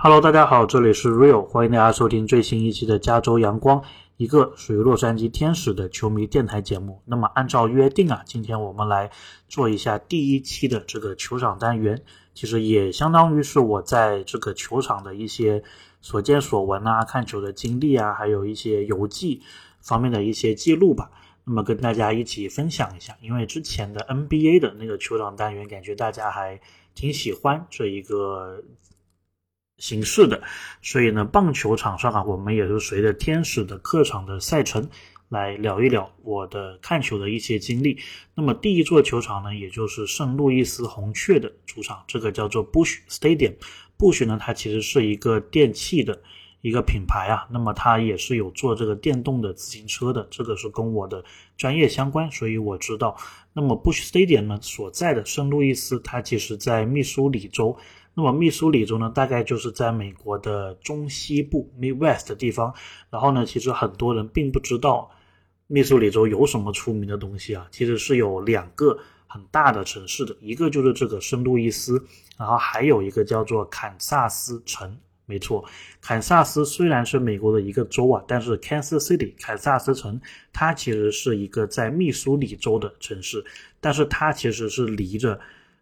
Hello，大家好，这里是 Real，欢迎大家收听最新一期的加州阳光，一个属于洛杉矶天使的球迷电台节目。那么按照约定啊，今天我们来做一下第一期的这个球场单元，其实也相当于是我在这个球场的一些所见所闻啊，看球的经历啊，还有一些游记方面的一些记录吧。那么跟大家一起分享一下，因为之前的 NBA 的那个球场单元，感觉大家还挺喜欢这一个。形式的，所以呢，棒球场上啊，我们也是随着天使的客场的赛程来聊一聊我的看球的一些经历。那么第一座球场呢，也就是圣路易斯红雀的主场，这个叫做 Bush Stadium。Bush 呢，它其实是一个电器的一个品牌啊，那么它也是有做这个电动的自行车的，这个是跟我的专业相关，所以我知道。那么 Bush Stadium 呢所在的圣路易斯，它其实在密苏里州。那么密苏里州呢，大概就是在美国的中西部 （Midwest） 的地方。然后呢，其实很多人并不知道密苏里州有什么出名的东西啊。其实是有两个很大的城市的，一个就是这个圣路易斯，然后还有一个叫做堪萨斯城。没错，堪萨斯虽然是美国的一个州啊，但是 Kansas City 堪萨斯城它其实是一个在密苏里州的城市，但是它其实是离着。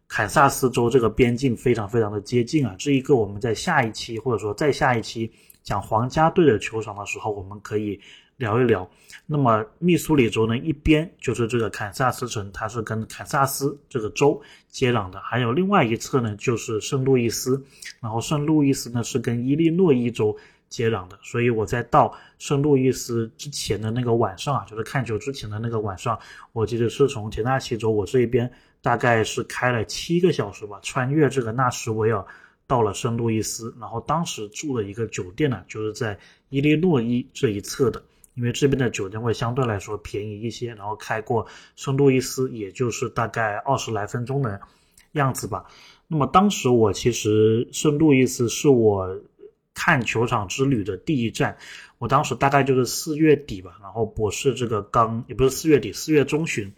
堪萨斯州这个边境非常非常的接近啊，这一个我们在下一期或者说再下一期讲皇家队的球场的时候，我们可以聊一聊。那么密苏里州呢，一边就是这个堪萨斯城，它是跟堪萨斯这个州接壤的，还有另外一侧呢就是圣路易斯，然后圣路易斯呢是跟伊利诺伊州接壤的。所以我在到圣路易斯之前的那个晚上啊，就是看球之前的那个晚上，我记得是从田纳西州我这一边。大概是开了七个小时吧，穿越这个纳什维尔，到了圣路易斯，然后当时住的一个酒店呢，就是在伊利诺伊这一侧的，因为这边的酒店会相对来说便宜一些，然后开过圣路易斯，也就是大概二十来分钟的样子吧。那么当时我其实圣路易斯是我看球场之旅的第一站，我当时大概就是四月底吧，然后博士这个刚也不是四月底，四月中旬。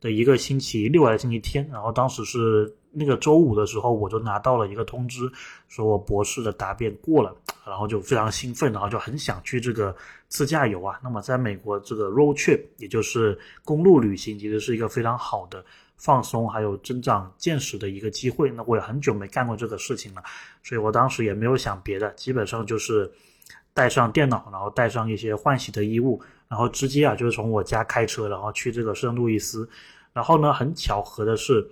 的一个星期六还是星期天，然后当时是那个周五的时候，我就拿到了一个通知，说我博士的答辩过了，然后就非常兴奋，然后就很想去这个自驾游啊。那么在美国，这个 road trip 也就是公路旅行，其实是一个非常好的放松还有增长见识的一个机会。那我也很久没干过这个事情了，所以我当时也没有想别的，基本上就是带上电脑，然后带上一些换洗的衣物。然后直接啊，就是从我家开车，然后去这个圣路易斯。然后呢，很巧合的是，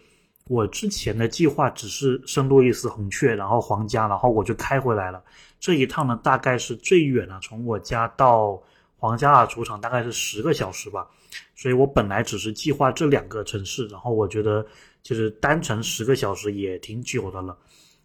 我之前的计划只是圣路易斯红雀，然后皇家，然后我就开回来了。这一趟呢，大概是最远了，从我家到皇家的主场大概是十个小时吧。所以我本来只是计划这两个城市，然后我觉得就是单程十个小时也挺久的了，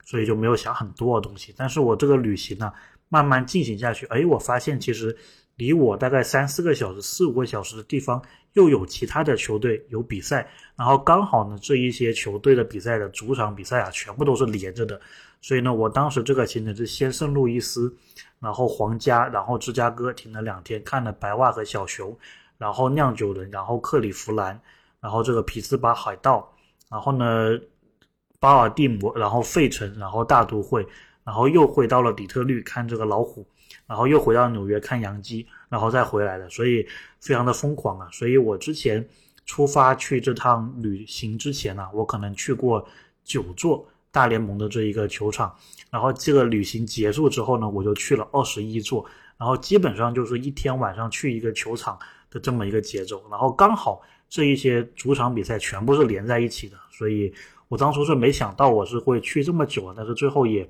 所以就没有想很多的东西。但是我这个旅行呢，慢慢进行下去，哎，我发现其实。离我大概三四个小时、四五个小时的地方，又有其他的球队有比赛，然后刚好呢，这一些球队的比赛的主场比赛啊，全部都是连着的，所以呢，我当时这个行程是先圣路易斯，然后皇家，然后芝加哥停了两天，看了白袜和小熊，然后酿酒人，然后克里夫兰，然后这个匹兹堡海盗，然后呢，巴尔的摩，然后费城，然后大都会，然后又回到了底特律看这个老虎。然后又回到纽约看洋基，然后再回来的，所以非常的疯狂啊！所以我之前出发去这趟旅行之前呢，我可能去过九座大联盟的这一个球场，然后这个旅行结束之后呢，我就去了二十一座，然后基本上就是一天晚上去一个球场的这么一个节奏，然后刚好这一些主场比赛全部是连在一起的，所以我当初是没想到我是会去这么久啊，但是最后也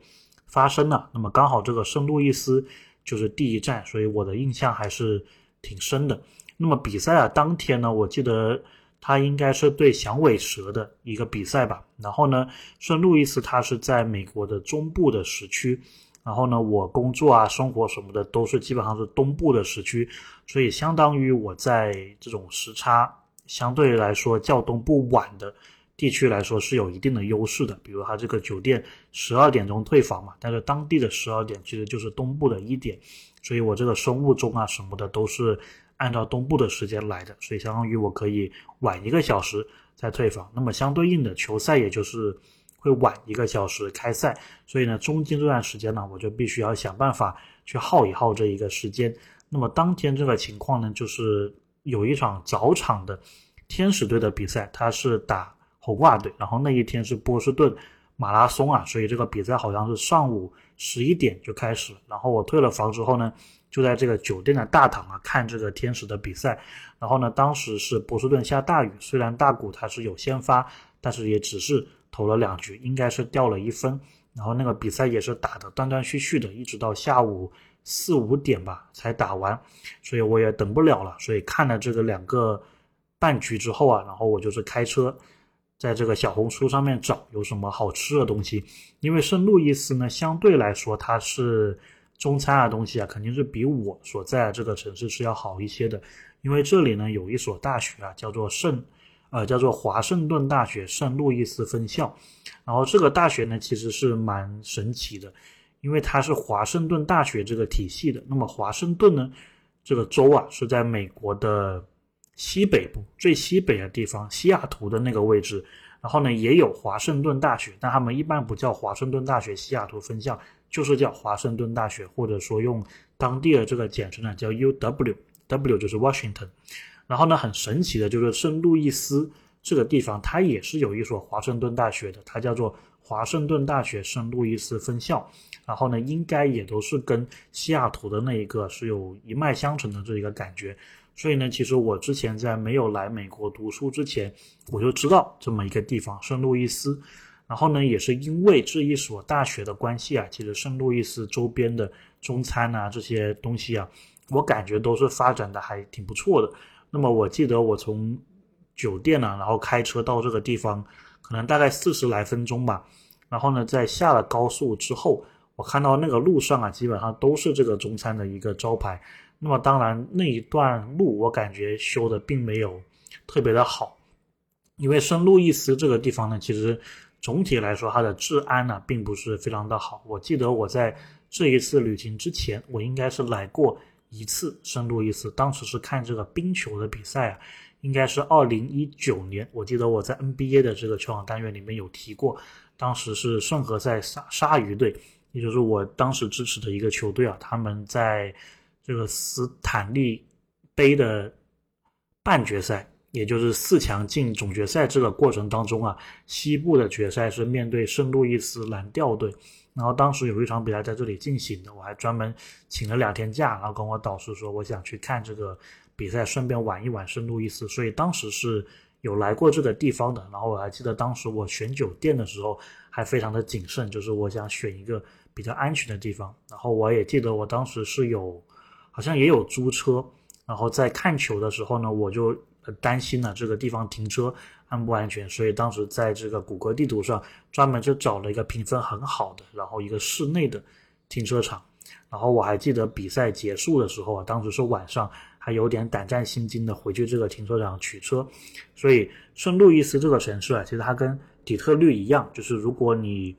发生了。那么刚好这个圣路易斯。就是第一站，所以我的印象还是挺深的。那么比赛啊，当天呢，我记得他应该是对响尾蛇的一个比赛吧。然后呢，圣路易斯他是在美国的中部的时区，然后呢，我工作啊、生活什么的都是基本上是东部的时区，所以相当于我在这种时差相对来说较东部晚的。地区来说是有一定的优势的，比如它这个酒店十二点钟退房嘛，但是当地的十二点其实就是东部的一点，所以我这个生物钟啊什么的都是按照东部的时间来的，所以相当于我可以晚一个小时再退房。那么相对应的球赛也就是会晚一个小时开赛，所以呢，中间这段时间呢，我就必须要想办法去耗一耗这一个时间。那么当天这个情况呢，就是有一场早场的天使队的比赛，他是打红袜队，然后那一天是波士顿马拉松啊，所以这个比赛好像是上午十一点就开始。然后我退了房之后呢，就在这个酒店的大堂啊看这个天使的比赛。然后呢，当时是波士顿下大雨，虽然大谷他是有先发，但是也只是。投了两局，应该是掉了一分，然后那个比赛也是打的断断续续的，一直到下午四五点吧才打完，所以我也等不了了，所以看了这个两个半局之后啊，然后我就是开车在这个小红书上面找有什么好吃的东西，因为圣路易斯呢相对来说它是中餐的东西啊，肯定是比我所在的这个城市是要好一些的，因为这里呢有一所大学啊叫做圣。呃，叫做华盛顿大学圣路易斯分校，然后这个大学呢其实是蛮神奇的，因为它是华盛顿大学这个体系的。那么华盛顿呢，这个州啊是在美国的西北部最西北的地方，西雅图的那个位置。然后呢，也有华盛顿大学，但他们一般不叫华盛顿大学西雅图分校，就是叫华盛顿大学，或者说用当地的这个简称呢叫 UW，W 就是 Washington。然后呢，很神奇的就是圣路易斯这个地方，它也是有一所华盛顿大学的，它叫做华盛顿大学圣路易斯分校。然后呢，应该也都是跟西雅图的那一个是有一脉相承的这一个感觉。所以呢，其实我之前在没有来美国读书之前，我就知道这么一个地方圣路易斯。然后呢，也是因为这一所大学的关系啊，其实圣路易斯周边的中餐啊这些东西啊，我感觉都是发展的还挺不错的。那么我记得我从酒店呢，然后开车到这个地方，可能大概四十来分钟吧。然后呢，在下了高速之后，我看到那个路上啊，基本上都是这个中餐的一个招牌。那么当然那一段路我感觉修的并没有特别的好，因为圣路易斯这个地方呢，其实总体来说它的治安呢并不是非常的好。我记得我在这一次旅行之前，我应该是来过。一次圣路易斯，当时是看这个冰球的比赛啊，应该是二零一九年。我记得我在 NBA 的这个球场单元里面有提过，当时是圣何塞鲨鲨鱼队，也就是我当时支持的一个球队啊，他们在这个斯坦利杯的半决赛，也就是四强进总决赛这个过程当中啊，西部的决赛是面对圣路易斯蓝调队。然后当时有一场比赛在这里进行的，我还专门请了两天假，然后跟我导师说我想去看这个比赛，顺便玩一玩圣路易斯，所以当时是有来过这个地方的。然后我还记得当时我选酒店的时候还非常的谨慎，就是我想选一个比较安全的地方。然后我也记得我当时是有好像也有租车，然后在看球的时候呢，我就担心了这个地方停车。安不安全？所以当时在这个谷歌地图上专门就找了一个评分很好的，然后一个室内的停车场。然后我还记得比赛结束的时候啊，当时是晚上，还有点胆战心惊的回去这个停车场取车。所以圣路易斯这个城市啊，其实它跟底特律一样，就是如果你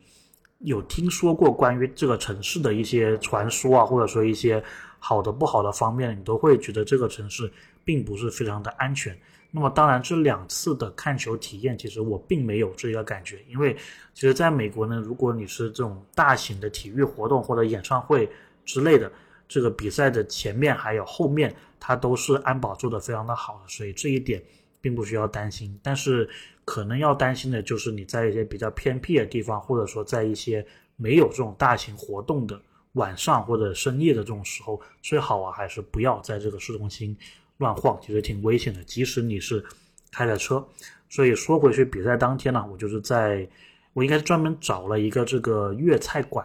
有听说过关于这个城市的一些传说啊，或者说一些好的不好的方面，你都会觉得这个城市并不是非常的安全。那么当然，这两次的看球体验，其实我并没有这个感觉，因为其实在美国呢，如果你是这种大型的体育活动或者演唱会之类的，这个比赛的前面还有后面，它都是安保做的非常的好的，所以这一点并不需要担心。但是可能要担心的就是你在一些比较偏僻的地方，或者说在一些没有这种大型活动的晚上或者深夜的这种时候，最好啊还是不要在这个市中心。乱晃其实挺危险的，即使你是开着车。所以说回去，比赛当天呢，我就是在，我应该是专门找了一个这个粤菜馆，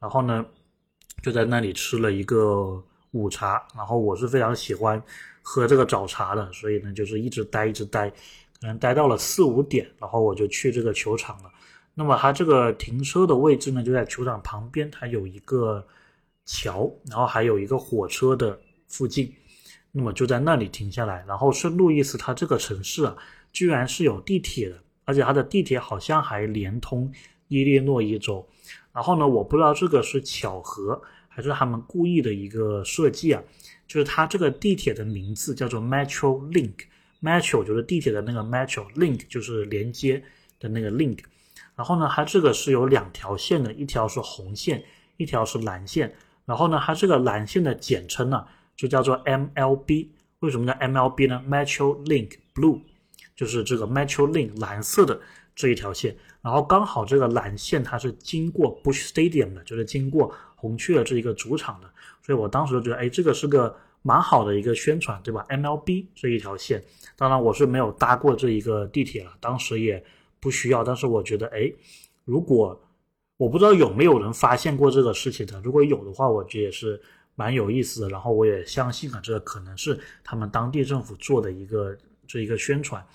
然后呢，就在那里吃了一个午茶。然后我是非常喜欢喝这个早茶的，所以呢，就是一直待一直待，可能待到了四五点，然后我就去这个球场了。那么它这个停车的位置呢，就在球场旁边，它有一个桥，然后还有一个火车的附近。那么就在那里停下来，然后圣路易斯它这个城市啊，居然是有地铁的，而且它的地铁好像还连通伊利诺伊州。然后呢，我不知道这个是巧合还是他们故意的一个设计啊，就是它这个地铁的名字叫做 Metro Link，Metro 就是地铁的那个 Metro，Link 就是连接的那个 Link。然后呢，它这个是有两条线的，一条是红线，一条是蓝线。然后呢，它这个蓝线的简称呢就叫做 MLB。为什么叫 MLB 呢？Metro Link Blue，就是这个 Metro Link 蓝色的这一条线。然后刚好这个蓝线它是经过 Bush Stadium 的，就是经过红雀这一个主场的。所以我当时就觉得，哎，这个是个蛮好的一个宣传，对吧？MLB 这一条线，当然我是没有搭过这一个地铁了，当时也不需要。但是我觉得，哎，如果我不知道有没有人发现过这个事情的，如果有的话，我觉得也是蛮有意思的。然后我也相信啊，这可能是他们当地政府做的一个这一个宣传。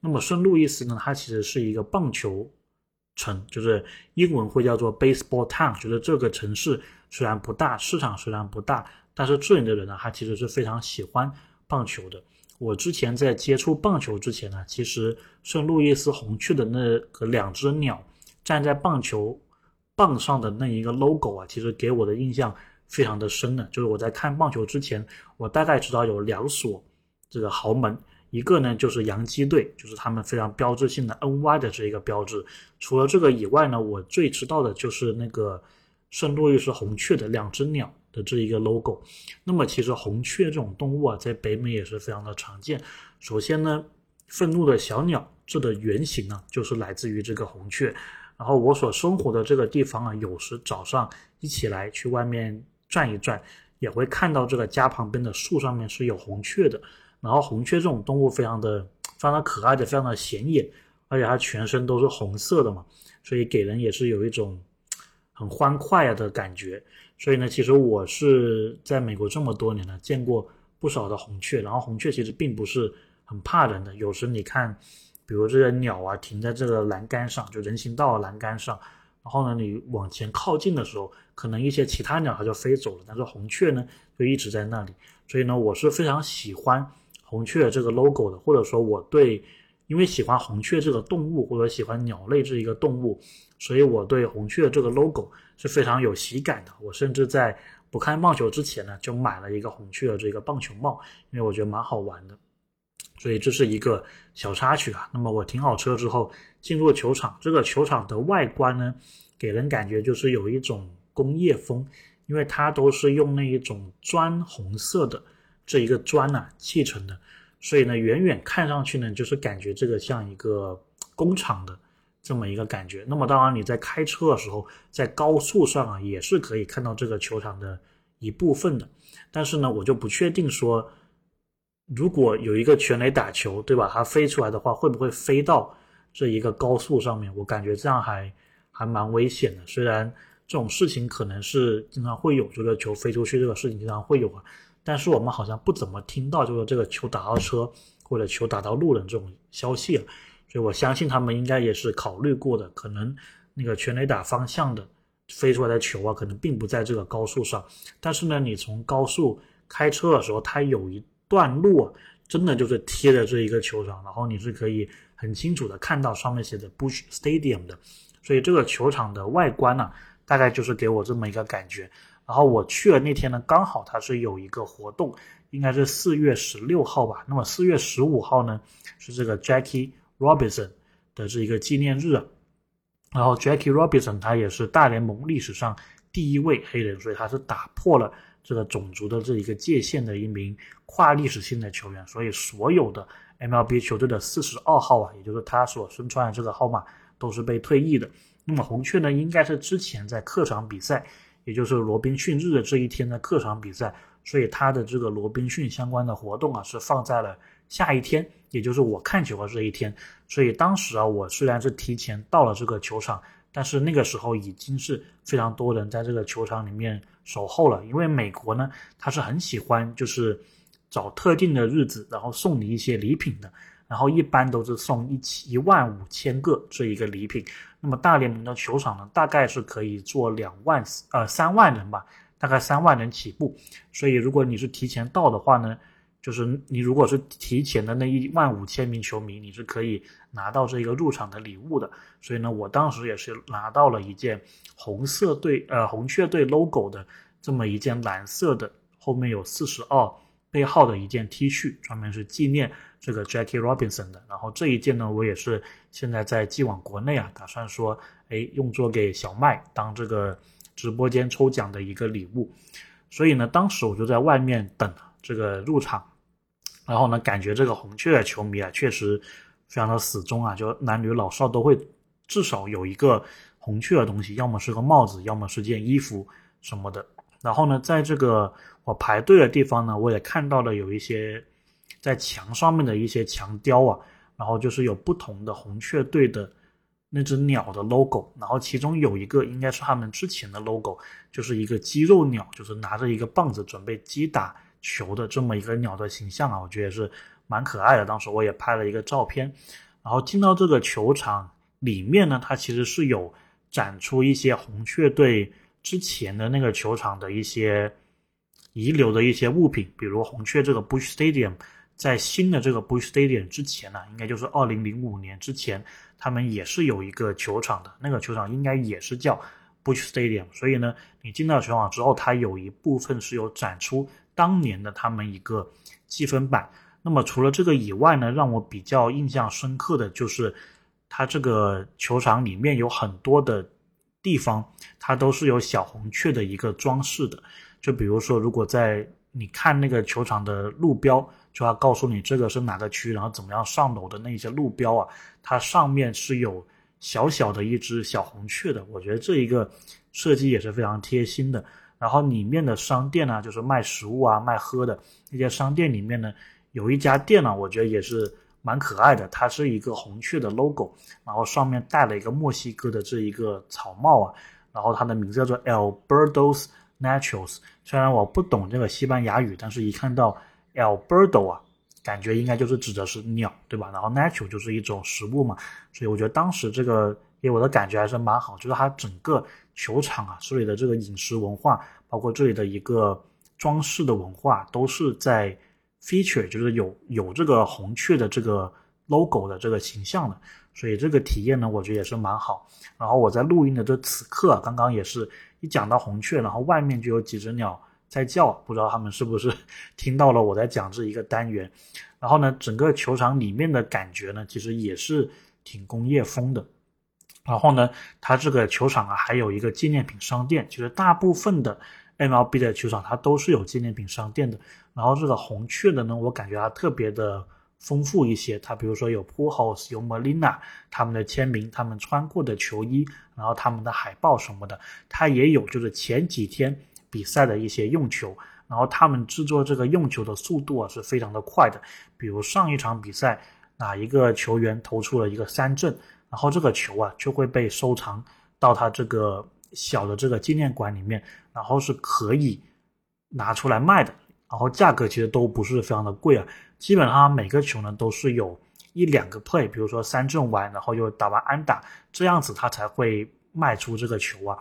那么圣路易斯呢，它其实是一个棒球城，就是英文会叫做 baseball town。觉得这个城市虽然不大，市场虽然不大，但是这里的人呢，他其实是非常喜欢棒球的。我之前在接触棒球之前呢，其实圣路易斯红雀的那个两只鸟站在棒球。棒上的那一个 logo 啊，其实给我的印象非常的深呢。就是我在看棒球之前，我大概知道有两所这个豪门，一个呢就是洋基队，就是他们非常标志性的 NY 的这一个标志。除了这个以外呢，我最知道的就是那个圣路易斯红雀的两只鸟的这一个 logo。那么其实红雀这种动物啊，在北美也是非常的常见。首先呢，愤怒的小鸟这的原型呢，就是来自于这个红雀。然后我所生活的这个地方啊，有时早上一起来去外面转一转，也会看到这个家旁边的树上面是有红雀的。然后红雀这种动物非常的非常的可爱的，非常的显眼，而且它全身都是红色的嘛，所以给人也是有一种很欢快啊的感觉。所以呢，其实我是在美国这么多年了，见过不少的红雀。然后红雀其实并不是很怕人的，有时你看。比如这个鸟啊，停在这个栏杆上，就人行道栏杆上，然后呢，你往前靠近的时候，可能一些其他鸟它就飞走了，但是红雀呢就一直在那里。所以呢，我是非常喜欢红雀这个 logo 的，或者说我对，因为喜欢红雀这个动物，或者喜欢鸟类这一个动物，所以我对红雀这个 logo 是非常有喜感的。我甚至在不看棒球之前呢，就买了一个红雀的这个棒球帽，因为我觉得蛮好玩的。所以这是一个小插曲啊。那么我停好车之后进入球场，这个球场的外观呢，给人感觉就是有一种工业风，因为它都是用那一种砖红色的这一个砖呐砌成的，所以呢远远看上去呢就是感觉这个像一个工厂的这么一个感觉。那么当然你在开车的时候，在高速上啊也是可以看到这个球场的一部分的，但是呢我就不确定说。如果有一个全垒打球，对吧？它飞出来的话，会不会飞到这一个高速上面？我感觉这样还还蛮危险的。虽然这种事情可能是经常会有，就是球飞出去这个事情经常会有啊，但是我们好像不怎么听到，就是这个球打到车或者球打到路人这种消息了。所以我相信他们应该也是考虑过的，可能那个全垒打方向的飞出来的球啊，可能并不在这个高速上。但是呢，你从高速开车的时候，它有一段路啊，真的就是贴着这一个球场，然后你是可以很清楚的看到上面写的 Bush Stadium 的，所以这个球场的外观呢，大概就是给我这么一个感觉。然后我去了那天呢，刚好它是有一个活动，应该是四月十六号吧。那么四月十五号呢，是这个 Jackie Robinson 的这一个纪念日啊。然后 Jackie Robinson 他也是大联盟历史上第一位黑人，所以他是打破了。这个种族的这一个界限的一名跨历史性的球员，所以所有的 MLB 球队的四十二号啊，也就是他所身穿的这个号码，都是被退役的。那么红雀呢，应该是之前在客场比赛，也就是罗宾逊日的这一天的客场比赛，所以他的这个罗宾逊相关的活动啊，是放在了下一天，也就是我看球的这一天。所以当时啊，我虽然是提前到了这个球场。但是那个时候已经是非常多人在这个球场里面守候了，因为美国呢，他是很喜欢就是找特定的日子，然后送你一些礼品的，然后一般都是送一一万五千个这一个礼品。那么大联盟的球场呢，大概是可以坐两万呃三万人吧，大概三万人起步。所以如果你是提前到的话呢。就是你如果是提前的那一万五千名球迷，你是可以拿到这个入场的礼物的。所以呢，我当时也是拿到了一件红色队呃红雀队 logo 的这么一件蓝色的，后面有四十二背号的一件 T 恤，专门是纪念这个 Jackie Robinson 的。然后这一件呢，我也是现在在寄往国内啊，打算说，哎，用作给小麦当这个直播间抽奖的一个礼物。所以呢，当时我就在外面等这个入场，然后呢，感觉这个红雀的球迷啊，确实非常的死忠啊，就男女老少都会至少有一个红雀的东西，要么是个帽子，要么是件衣服什么的。然后呢，在这个我排队的地方呢，我也看到了有一些在墙上面的一些墙雕啊，然后就是有不同的红雀队的那只鸟的 logo，然后其中有一个应该是他们之前的 logo，就是一个肌肉鸟，就是拿着一个棒子准备击打球的这么一个鸟的形象啊，我觉得也是蛮可爱的。当时我也拍了一个照片，然后进到这个球场里面呢，它其实是有展出一些红雀队。之前的那个球场的一些遗留的一些物品，比如红雀这个 Bush Stadium，在新的这个 Bush Stadium 之前呢，应该就是二零零五年之前，他们也是有一个球场的，那个球场应该也是叫 Bush Stadium。所以呢，你进到球场之后，它有一部分是有展出当年的他们一个积分板。那么除了这个以外呢，让我比较印象深刻的就是，它这个球场里面有很多的。地方它都是有小红雀的一个装饰的，就比如说，如果在你看那个球场的路标，就要告诉你这个是哪个区，然后怎么样上楼的那些路标啊，它上面是有小小的一只小红雀的。我觉得这一个设计也是非常贴心的。然后里面的商店呢，就是卖食物啊、卖喝的那些商店里面呢，有一家店呢，我觉得也是。蛮可爱的，它是一个红雀的 logo，然后上面戴了一个墨西哥的这一个草帽啊，然后它的名字叫做 Alberto's Naturals。虽然我不懂这个西班牙语，但是一看到 Alberto 啊，感觉应该就是指的是鸟，对吧？然后 natural 就是一种食物嘛，所以我觉得当时这个给我的感觉还是蛮好，就是它整个球场啊，这里的这个饮食文化，包括这里的一个装饰的文化，都是在。feature 就是有有这个红雀的这个 logo 的这个形象的，所以这个体验呢，我觉得也是蛮好。然后我在录音的这此刻，刚刚也是一讲到红雀，然后外面就有几只鸟在叫，不知道他们是不是 听到了我在讲这一个单元。然后呢，整个球场里面的感觉呢，其实也是挺工业风的。然后呢，它这个球场啊，还有一个纪念品商店，其实大部分的。MLB 的球场它都是有纪念品商店的，然后这个红雀的呢，我感觉它特别的丰富一些。它比如说有 Pujols、有 Molina 他们的签名，他们穿过的球衣，然后他们的海报什么的，它也有就是前几天比赛的一些用球，然后他们制作这个用球的速度啊是非常的快的。比如上一场比赛哪一个球员投出了一个三振，然后这个球啊就会被收藏到他这个。小的这个纪念馆里面，然后是可以拿出来卖的，然后价格其实都不是非常的贵啊，基本上每个球呢都是有一两个 play，比如说三振完，然后又打完安打，这样子它才会卖出这个球啊，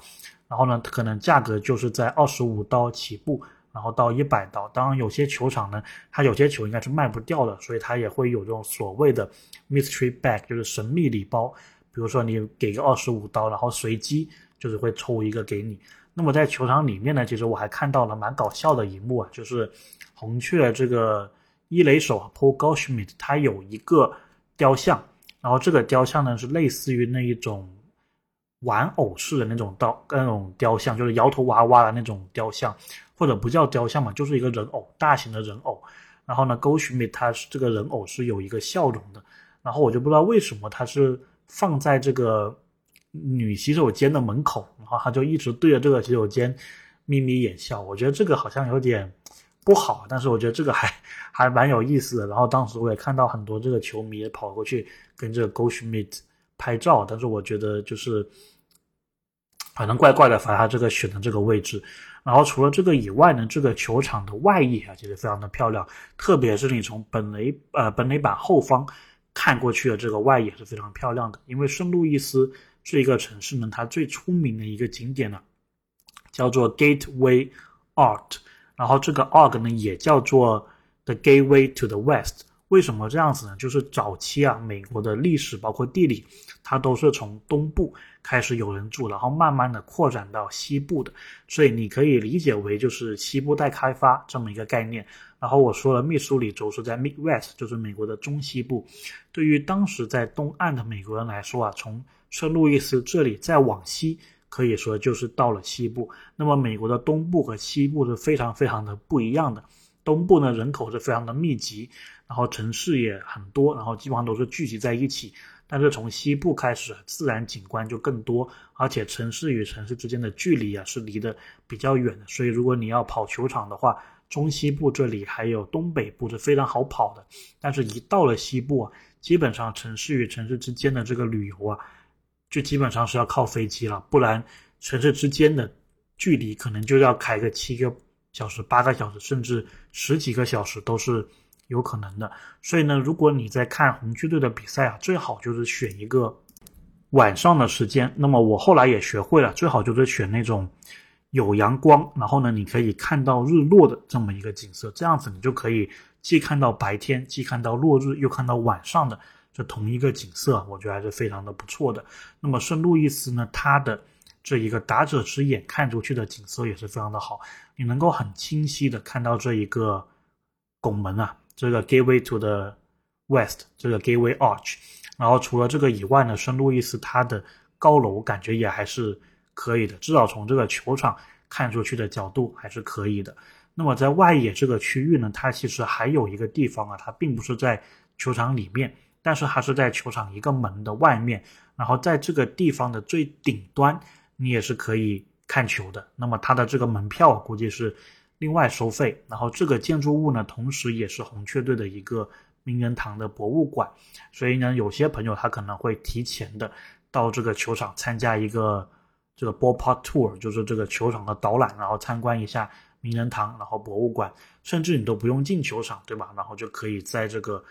然后呢可能价格就是在二十五刀起步，然后到一百刀，当然有些球场呢，它有些球应该是卖不掉的，所以它也会有这种所谓的 mystery bag，就是神秘礼包，比如说你给个二十五刀，然后随机。就是会抽一个给你。那么在球场里面呢，其实我还看到了蛮搞笑的一幕啊，就是红雀这个一垒手 Paul Goldschmidt，他有一个雕像，然后这个雕像呢是类似于那一种玩偶式的那种刀那种雕像，就是摇头娃娃的那种雕像，或者不叫雕像嘛，就是一个人偶，大型的人偶。然后呢，Gosumi 他是这个人偶是有一个笑容的，然后我就不知道为什么他是放在这个。女洗手间的门口，然后他就一直对着这个洗手间眯眯眼笑。我觉得这个好像有点不好，但是我觉得这个还还蛮有意思的。然后当时我也看到很多这个球迷也跑过去跟这个 g o s h m i 拍照，但是我觉得就是反正怪怪的，反正他这个选的这个位置。然后除了这个以外呢，这个球场的外野啊，其实非常的漂亮，特别是你从本垒呃本垒板后方看过去的这个外野是非常漂亮的，因为圣路易斯。这一个城市呢，它最出名的一个景点呢，叫做 Gateway Art，然后这个 Arg 呢也叫做 The Gateway to the West。为什么这样子呢？就是早期啊，美国的历史包括地理，它都是从东部开始有人住，然后慢慢的扩展到西部的，所以你可以理解为就是西部待开发这么一个概念。然后我说了，密苏里州是在 Midwest，就是美国的中西部。对于当时在东岸的美国人来说啊，从圣路易斯这里再往西，可以说就是到了西部。那么美国的东部和西部是非常非常的不一样的。东部呢人口是非常的密集，然后城市也很多，然后基本上都是聚集在一起。但是从西部开始，自然景观就更多，而且城市与城市之间的距离啊是离得比较远的。所以如果你要跑球场的话，中西部这里还有东北部是非常好跑的。但是，一到了西部啊，基本上城市与城市之间的这个旅游啊，就基本上是要靠飞机了，不然城市之间的距离可能就要开个七个小时、八个小时，甚至十几个小时都是。有可能的，所以呢，如果你在看红区队的比赛啊，最好就是选一个晚上的时间。那么我后来也学会了，最好就是选那种有阳光，然后呢，你可以看到日落的这么一个景色，这样子你就可以既看到白天，既看到落日，又看到晚上的这同一个景色，我觉得还是非常的不错的。那么圣路易斯呢，它的这一个打者之眼看出去的景色也是非常的好，你能够很清晰的看到这一个拱门啊。这个 Gateway to the West，这个 Gateway Arch，然后除了这个以外呢，圣路易斯它的高楼感觉也还是可以的，至少从这个球场看出去的角度还是可以的。那么在外野这个区域呢，它其实还有一个地方啊，它并不是在球场里面，但是它是在球场一个门的外面，然后在这个地方的最顶端，你也是可以看球的。那么它的这个门票估计是。另外收费，然后这个建筑物呢，同时也是红雀队的一个名人堂的博物馆，所以呢，有些朋友他可能会提前的到这个球场参加一个这个 ballpark tour，就是这个球场的导览，然后参观一下名人堂，然后博物馆，甚至你都不用进球场，对吧？然后就可以在这个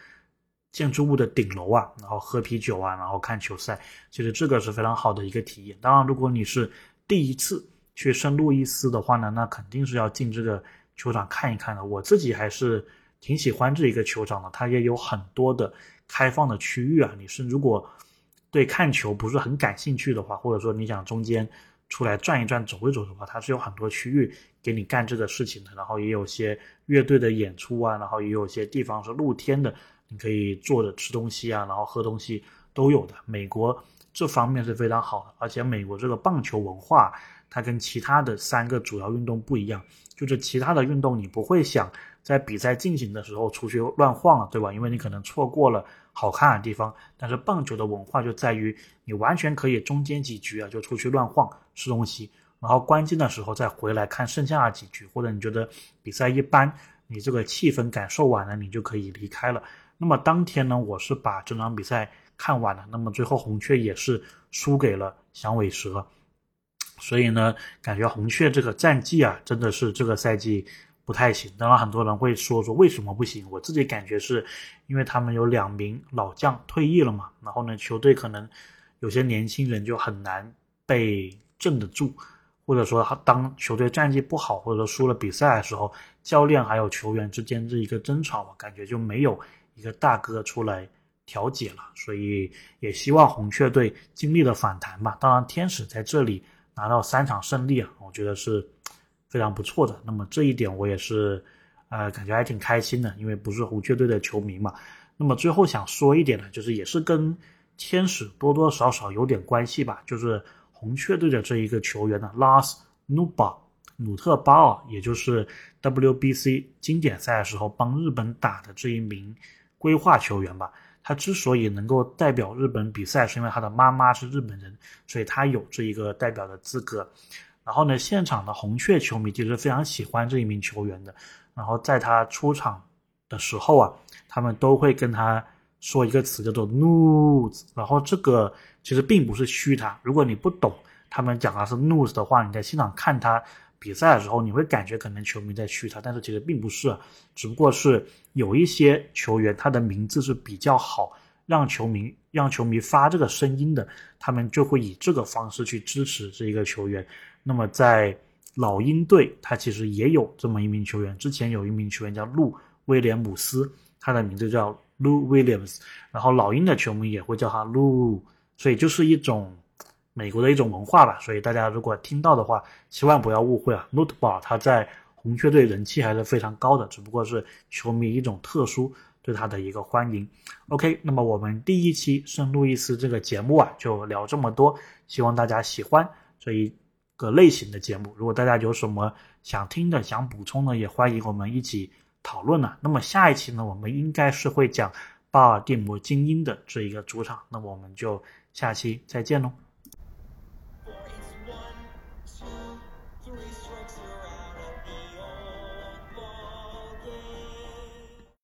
建筑物的顶楼啊，然后喝啤酒啊，然后看球赛，其实这个是非常好的一个体验。当然，如果你是第一次。去圣路易斯的话呢，那肯定是要进这个球场看一看的。我自己还是挺喜欢这一个球场的，它也有很多的开放的区域啊。你是如果对看球不是很感兴趣的话，或者说你想中间出来转一转、走一走的话，它是有很多区域给你干这个事情的。然后也有些乐队的演出啊，然后也有些地方是露天的，你可以坐着吃东西啊，然后喝东西都有的。美国这方面是非常好的，而且美国这个棒球文化。它跟其他的三个主要运动不一样，就是其他的运动你不会想在比赛进行的时候出去乱晃了，对吧？因为你可能错过了好看的地方。但是棒球的文化就在于你完全可以中间几局啊就出去乱晃吃东西，然后关键的时候再回来看剩下几局，或者你觉得比赛一般，你这个气氛感受完了，你就可以离开了。那么当天呢，我是把这场比赛看完了，那么最后红雀也是输给了响尾蛇。所以呢，感觉红雀这个战绩啊，真的是这个赛季不太行。当然，很多人会说说为什么不行？我自己感觉是，因为他们有两名老将退役了嘛。然后呢，球队可能有些年轻人就很难被镇得住，或者说当球队战绩不好，或者说输了比赛的时候，教练还有球员之间这一个争吵，感觉就没有一个大哥出来调解了。所以也希望红雀队经历了反弹吧。当然，天使在这里。拿到三场胜利啊，我觉得是非常不错的。那么这一点我也是，呃，感觉还挺开心的，因为不是红雀队的球迷嘛。那么最后想说一点呢，就是也是跟天使多多少少有点关系吧。就是红雀队的这一个球员呢，Lars Nuba 努特巴尔，也就是 WBC 经典赛的时候帮日本打的这一名规划球员吧。他之所以能够代表日本比赛，是因为他的妈妈是日本人，所以他有这一个代表的资格。然后呢，现场的红雀球迷其实非常喜欢这一名球员的。然后在他出场的时候啊，他们都会跟他说一个词叫做 “news”。然后这个其实并不是虚他，如果你不懂他们讲的是 “news” 的话，你在现场看他。比赛的时候，你会感觉可能球迷在嘘他，但是其实并不是，只不过是有一些球员他的名字是比较好，让球迷让球迷发这个声音的，他们就会以这个方式去支持这一个球员。那么在老鹰队，他其实也有这么一名球员，之前有一名球员叫路威廉姆斯，他的名字叫 Lou Williams，然后老鹰的球迷也会叫他 Lou，所以就是一种。美国的一种文化吧，所以大家如果听到的话，千万不要误会啊。n o t e b a l l 它在红雀队人气还是非常高的，只不过是球迷一种特殊对他的一个欢迎。OK，那么我们第一期圣路易斯这个节目啊，就聊这么多，希望大家喜欢这一个类型的节目。如果大家有什么想听的、想补充的，也欢迎我们一起讨论呢。那么下一期呢，我们应该是会讲巴尔的摩精英的这一个主场，那么我们就下期再见喽。